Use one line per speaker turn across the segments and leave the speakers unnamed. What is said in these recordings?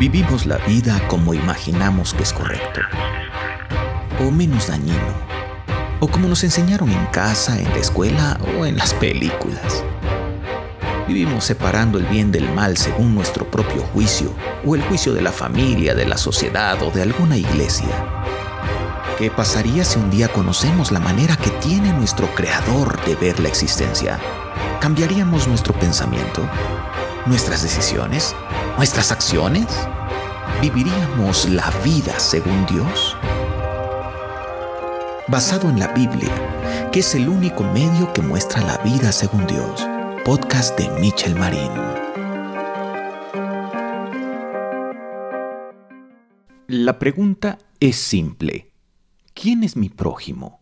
Vivimos la vida como imaginamos que es correcto, o menos dañino, o como nos enseñaron en casa, en la escuela o en las películas. Vivimos separando el bien del mal según nuestro propio juicio, o el juicio de la familia, de la sociedad o de alguna iglesia. ¿Qué pasaría si un día conocemos la manera que tiene nuestro Creador de ver la existencia? ¿Cambiaríamos nuestro pensamiento? ¿Nuestras decisiones? ¿Nuestras acciones? ¿Viviríamos la vida según Dios? Basado en la Biblia, que es el único medio que muestra la vida según Dios. Podcast de Michel Marín. La pregunta es simple. ¿Quién es mi prójimo?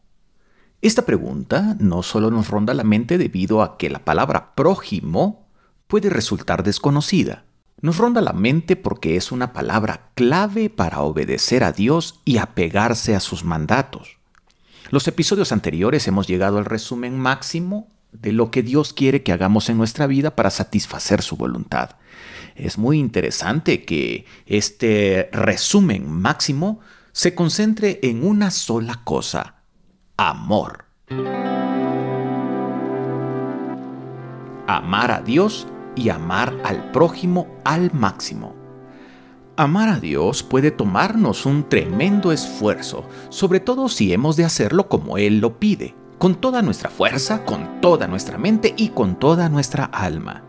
Esta pregunta no solo nos ronda la mente debido a que la palabra prójimo puede resultar desconocida. Nos ronda la mente porque es una palabra clave para obedecer a Dios y apegarse a sus mandatos. Los episodios anteriores hemos llegado al resumen máximo de lo que Dios quiere que hagamos en nuestra vida para satisfacer su voluntad. Es muy interesante que este resumen máximo se concentre en una sola cosa, amor. Amar a Dios y amar al prójimo al máximo. Amar a Dios puede tomarnos un tremendo esfuerzo, sobre todo si hemos de hacerlo como Él lo pide, con toda nuestra fuerza, con toda nuestra mente y con toda nuestra alma.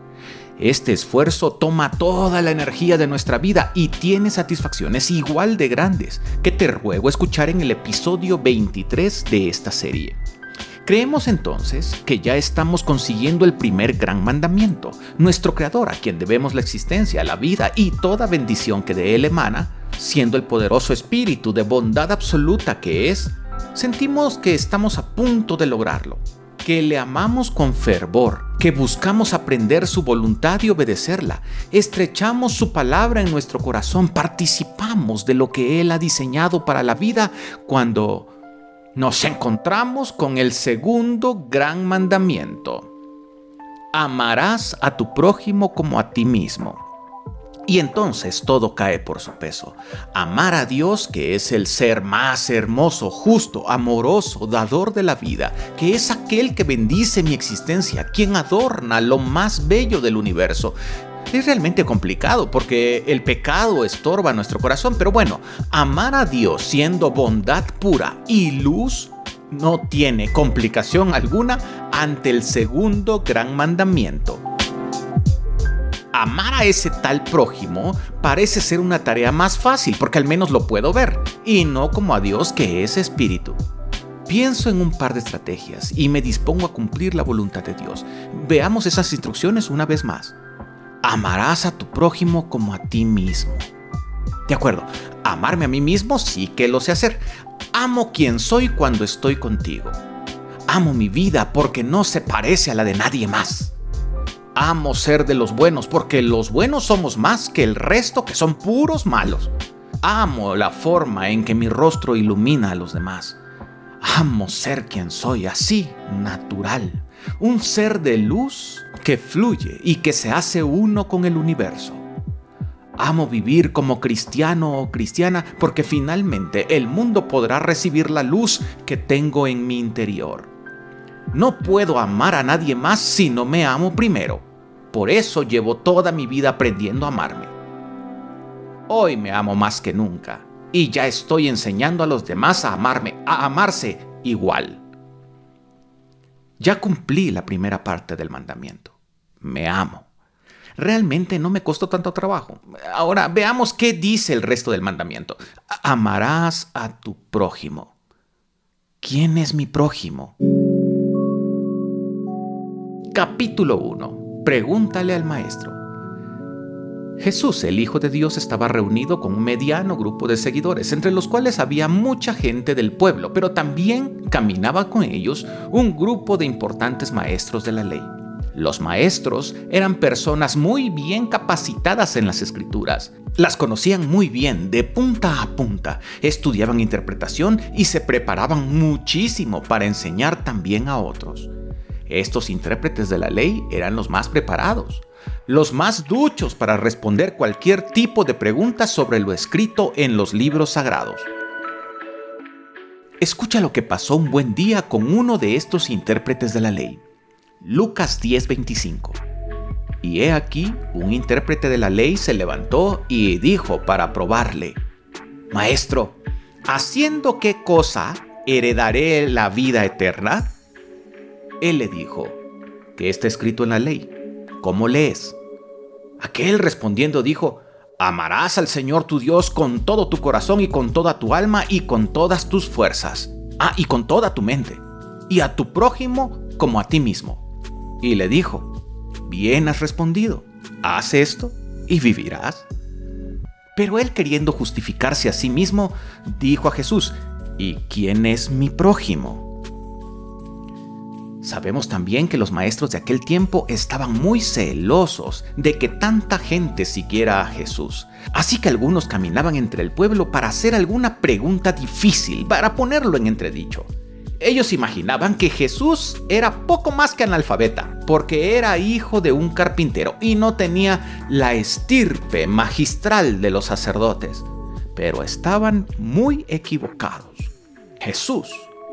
Este esfuerzo toma toda la energía de nuestra vida y tiene satisfacciones igual de grandes que te ruego escuchar en el episodio 23 de esta serie. Creemos entonces que ya estamos consiguiendo el primer gran mandamiento, nuestro Creador a quien debemos la existencia, la vida y toda bendición que de Él emana, siendo el poderoso espíritu de bondad absoluta que es, sentimos que estamos a punto de lograrlo, que le amamos con fervor, que buscamos aprender su voluntad y obedecerla, estrechamos su palabra en nuestro corazón, participamos de lo que Él ha diseñado para la vida cuando nos encontramos con el segundo gran mandamiento. Amarás a tu prójimo como a ti mismo. Y entonces todo cae por su peso. Amar a Dios, que es el ser más hermoso, justo, amoroso, dador de la vida, que es aquel que bendice mi existencia, quien adorna lo más bello del universo, es realmente complicado porque el pecado estorba nuestro corazón, pero bueno, amar a Dios siendo bondad pura y luz no tiene complicación alguna ante el segundo gran mandamiento. Amar a ese tal prójimo parece ser una tarea más fácil porque al menos lo puedo ver y no como a Dios que es espíritu. Pienso en un par de estrategias y me dispongo a cumplir la voluntad de Dios. Veamos esas instrucciones una vez más amarás a tu prójimo como a ti mismo. De acuerdo, amarme a mí mismo sí que lo sé hacer. Amo quien soy cuando estoy contigo. Amo mi vida porque no se parece a la de nadie más. Amo ser de los buenos porque los buenos somos más que el resto que son puros malos. Amo la forma en que mi rostro ilumina a los demás. Amo ser quien soy, así, natural. Un ser de luz que fluye y que se hace uno con el universo. Amo vivir como cristiano o cristiana porque finalmente el mundo podrá recibir la luz que tengo en mi interior. No puedo amar a nadie más si no me amo primero. Por eso llevo toda mi vida aprendiendo a amarme. Hoy me amo más que nunca y ya estoy enseñando a los demás a amarme, a amarse igual. Ya cumplí la primera parte del mandamiento. Me amo. Realmente no me costó tanto trabajo. Ahora veamos qué dice el resto del mandamiento. Amarás a tu prójimo. ¿Quién es mi prójimo? Capítulo 1. Pregúntale al maestro. Jesús, el Hijo de Dios, estaba reunido con un mediano grupo de seguidores, entre los cuales había mucha gente del pueblo, pero también caminaba con ellos un grupo de importantes maestros de la ley. Los maestros eran personas muy bien capacitadas en las escrituras. Las conocían muy bien, de punta a punta, estudiaban interpretación y se preparaban muchísimo para enseñar también a otros. Estos intérpretes de la ley eran los más preparados los más duchos para responder cualquier tipo de pregunta sobre lo escrito en los libros sagrados. Escucha lo que pasó un buen día con uno de estos intérpretes de la ley. Lucas 10:25. Y he aquí, un intérprete de la ley se levantó y dijo para probarle, Maestro, ¿haciendo qué cosa heredaré la vida eterna? Él le dijo, ¿qué está escrito en la ley? ¿Cómo lees? Aquel respondiendo dijo, Amarás al Señor tu Dios con todo tu corazón y con toda tu alma y con todas tus fuerzas. Ah, y con toda tu mente. Y a tu prójimo como a ti mismo. Y le dijo, Bien has respondido, haz esto y vivirás. Pero él queriendo justificarse a sí mismo, dijo a Jesús, ¿y quién es mi prójimo? Sabemos también que los maestros de aquel tiempo estaban muy celosos de que tanta gente siguiera a Jesús. Así que algunos caminaban entre el pueblo para hacer alguna pregunta difícil, para ponerlo en entredicho. Ellos imaginaban que Jesús era poco más que analfabeta, porque era hijo de un carpintero y no tenía la estirpe magistral de los sacerdotes. Pero estaban muy equivocados. Jesús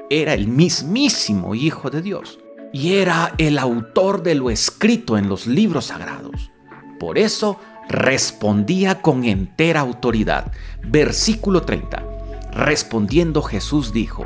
era el mismísimo Hijo de Dios y era el autor de lo escrito en los libros sagrados. Por eso respondía con entera autoridad. Versículo 30. Respondiendo Jesús dijo,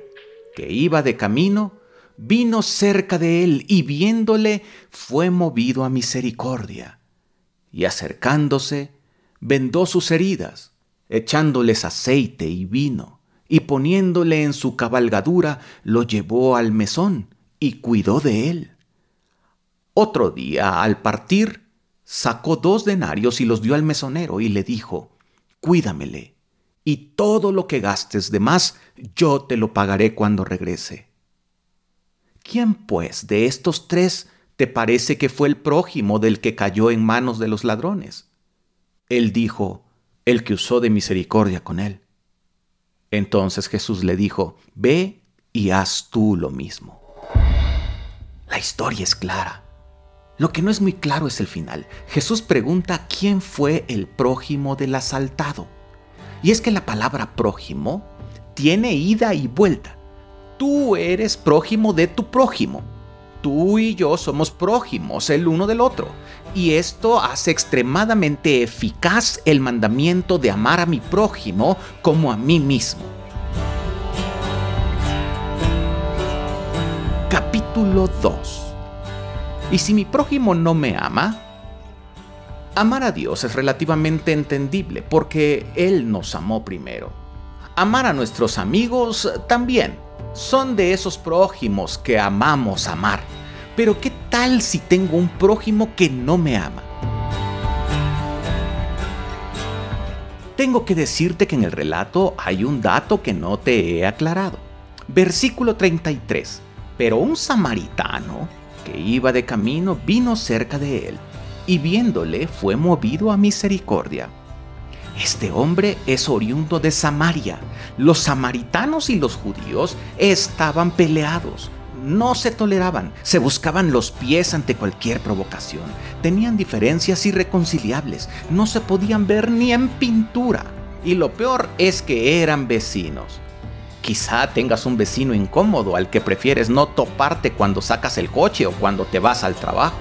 que iba de camino, vino cerca de él y viéndole, fue movido a misericordia. Y acercándose, vendó sus heridas, echándoles aceite y vino y poniéndole en su cabalgadura, lo llevó al mesón y cuidó de él. Otro día, al partir, sacó dos denarios y los dio al mesonero y le dijo, Cuídamele, y todo lo que gastes de más, yo te lo pagaré cuando regrese. ¿Quién, pues, de estos tres te parece que fue el prójimo del que cayó en manos de los ladrones? Él dijo, el que usó de misericordia con él. Entonces Jesús le dijo, ve y haz tú lo mismo. La historia es clara. Lo que no es muy claro es el final. Jesús pregunta quién fue el prójimo del asaltado. Y es que la palabra prójimo tiene ida y vuelta. Tú eres prójimo de tu prójimo. Tú y yo somos prójimos el uno del otro. Y esto hace extremadamente eficaz el mandamiento de amar a mi prójimo como a mí mismo. Capítulo 2 ¿Y si mi prójimo no me ama? Amar a Dios es relativamente entendible porque Él nos amó primero. Amar a nuestros amigos también son de esos prójimos que amamos amar. Pero ¿qué tal si tengo un prójimo que no me ama? Tengo que decirte que en el relato hay un dato que no te he aclarado. Versículo 33. Pero un samaritano que iba de camino vino cerca de él, y viéndole fue movido a misericordia este hombre es oriundo de Samaria. Los samaritanos y los judíos estaban peleados. No se toleraban, se buscaban los pies ante cualquier provocación. Tenían diferencias irreconciliables, no se podían ver ni en pintura. Y lo peor es que eran vecinos. Quizá tengas un vecino incómodo al que prefieres no toparte cuando sacas el coche o cuando te vas al trabajo.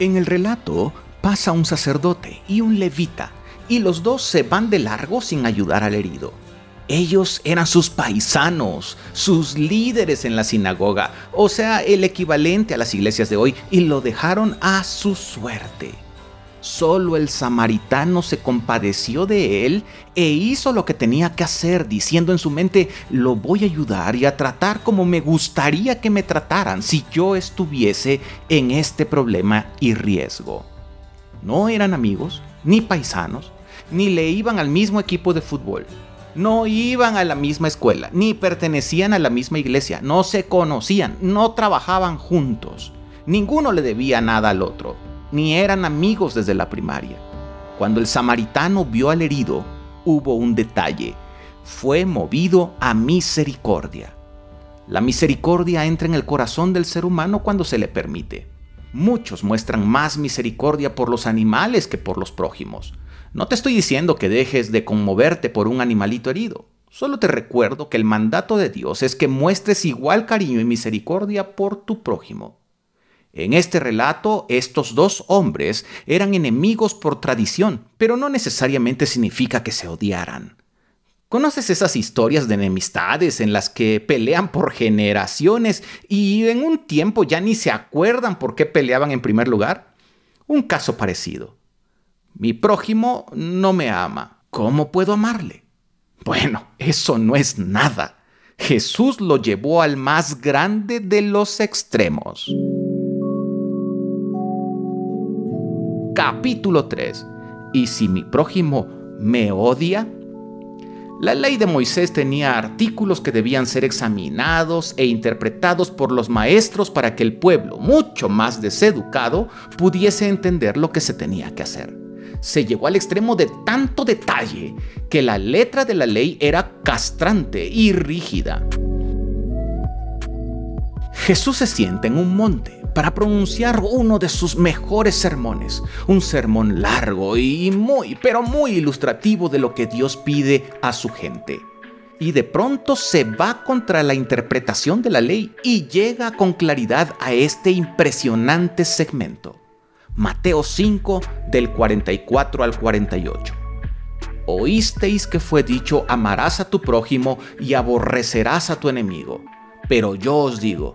En el relato, pasa un sacerdote y un levita, y los dos se van de largo sin ayudar al herido. Ellos eran sus paisanos, sus líderes en la sinagoga, o sea, el equivalente a las iglesias de hoy, y lo dejaron a su suerte. Solo el samaritano se compadeció de él e hizo lo que tenía que hacer, diciendo en su mente, lo voy a ayudar y a tratar como me gustaría que me trataran si yo estuviese en este problema y riesgo. No eran amigos, ni paisanos, ni le iban al mismo equipo de fútbol. No iban a la misma escuela, ni pertenecían a la misma iglesia, no se conocían, no trabajaban juntos. Ninguno le debía nada al otro ni eran amigos desde la primaria. Cuando el samaritano vio al herido, hubo un detalle. Fue movido a misericordia. La misericordia entra en el corazón del ser humano cuando se le permite. Muchos muestran más misericordia por los animales que por los prójimos. No te estoy diciendo que dejes de conmoverte por un animalito herido. Solo te recuerdo que el mandato de Dios es que muestres igual cariño y misericordia por tu prójimo. En este relato, estos dos hombres eran enemigos por tradición, pero no necesariamente significa que se odiaran. ¿Conoces esas historias de enemistades en las que pelean por generaciones y en un tiempo ya ni se acuerdan por qué peleaban en primer lugar? Un caso parecido. Mi prójimo no me ama. ¿Cómo puedo amarle? Bueno, eso no es nada. Jesús lo llevó al más grande de los extremos. Capítulo 3. ¿Y si mi prójimo me odia? La ley de Moisés tenía artículos que debían ser examinados e interpretados por los maestros para que el pueblo, mucho más deseducado, pudiese entender lo que se tenía que hacer. Se llegó al extremo de tanto detalle que la letra de la ley era castrante y rígida. Jesús se sienta en un monte para pronunciar uno de sus mejores sermones, un sermón largo y muy, pero muy ilustrativo de lo que Dios pide a su gente. Y de pronto se va contra la interpretación de la ley y llega con claridad a este impresionante segmento. Mateo 5 del 44 al 48. Oísteis que fue dicho, amarás a tu prójimo y aborrecerás a tu enemigo. Pero yo os digo,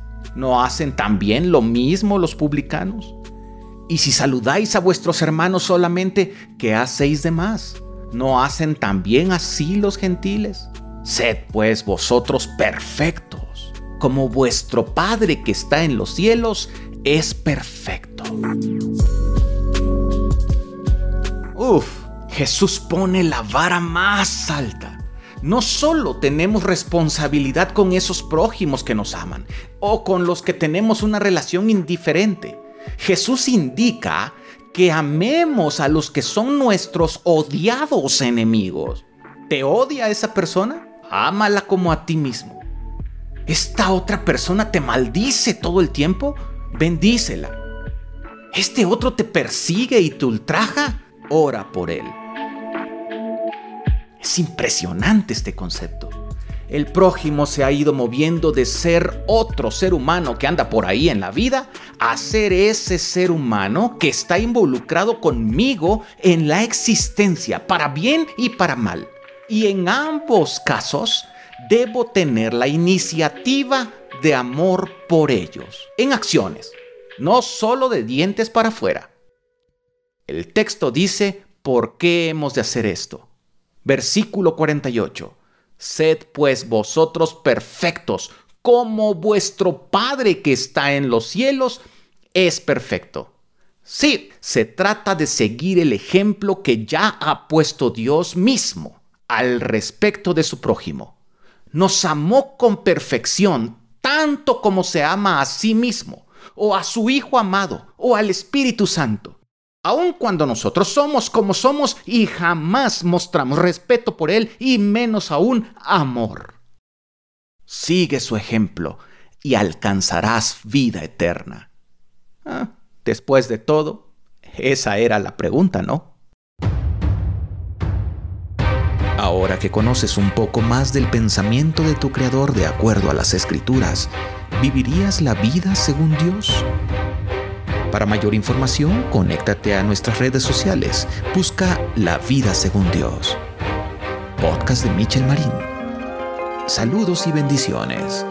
¿No hacen también lo mismo los publicanos? Y si saludáis a vuestros hermanos solamente, ¿qué hacéis de más? ¿No hacen también así los gentiles? Sed pues vosotros perfectos, como vuestro Padre que está en los cielos es perfecto. Uf, Jesús pone la vara más alta no solo tenemos responsabilidad con esos prójimos que nos aman o con los que tenemos una relación indiferente. Jesús indica que amemos a los que son nuestros odiados enemigos. ¿Te odia esa persona? Ámala como a ti mismo. ¿Esta otra persona te maldice todo el tiempo? Bendícela. ¿Este otro te persigue y te ultraja? Ora por él. Es impresionante este concepto. El prójimo se ha ido moviendo de ser otro ser humano que anda por ahí en la vida a ser ese ser humano que está involucrado conmigo en la existencia, para bien y para mal. Y en ambos casos debo tener la iniciativa de amor por ellos, en acciones, no solo de dientes para afuera. El texto dice, ¿por qué hemos de hacer esto? Versículo 48. Sed pues vosotros perfectos, como vuestro Padre que está en los cielos es perfecto. Sí, se trata de seguir el ejemplo que ya ha puesto Dios mismo al respecto de su prójimo. Nos amó con perfección, tanto como se ama a sí mismo, o a su Hijo amado, o al Espíritu Santo aun cuando nosotros somos como somos y jamás mostramos respeto por Él y menos aún amor. Sigue su ejemplo y alcanzarás vida eterna. Ah, después de todo, esa era la pregunta, ¿no? Ahora que conoces un poco más del pensamiento de tu Creador de acuerdo a las Escrituras, ¿vivirías la vida según Dios? Para mayor información, conéctate a nuestras redes sociales. Busca La Vida Según Dios. Podcast de Michel Marín. Saludos y bendiciones.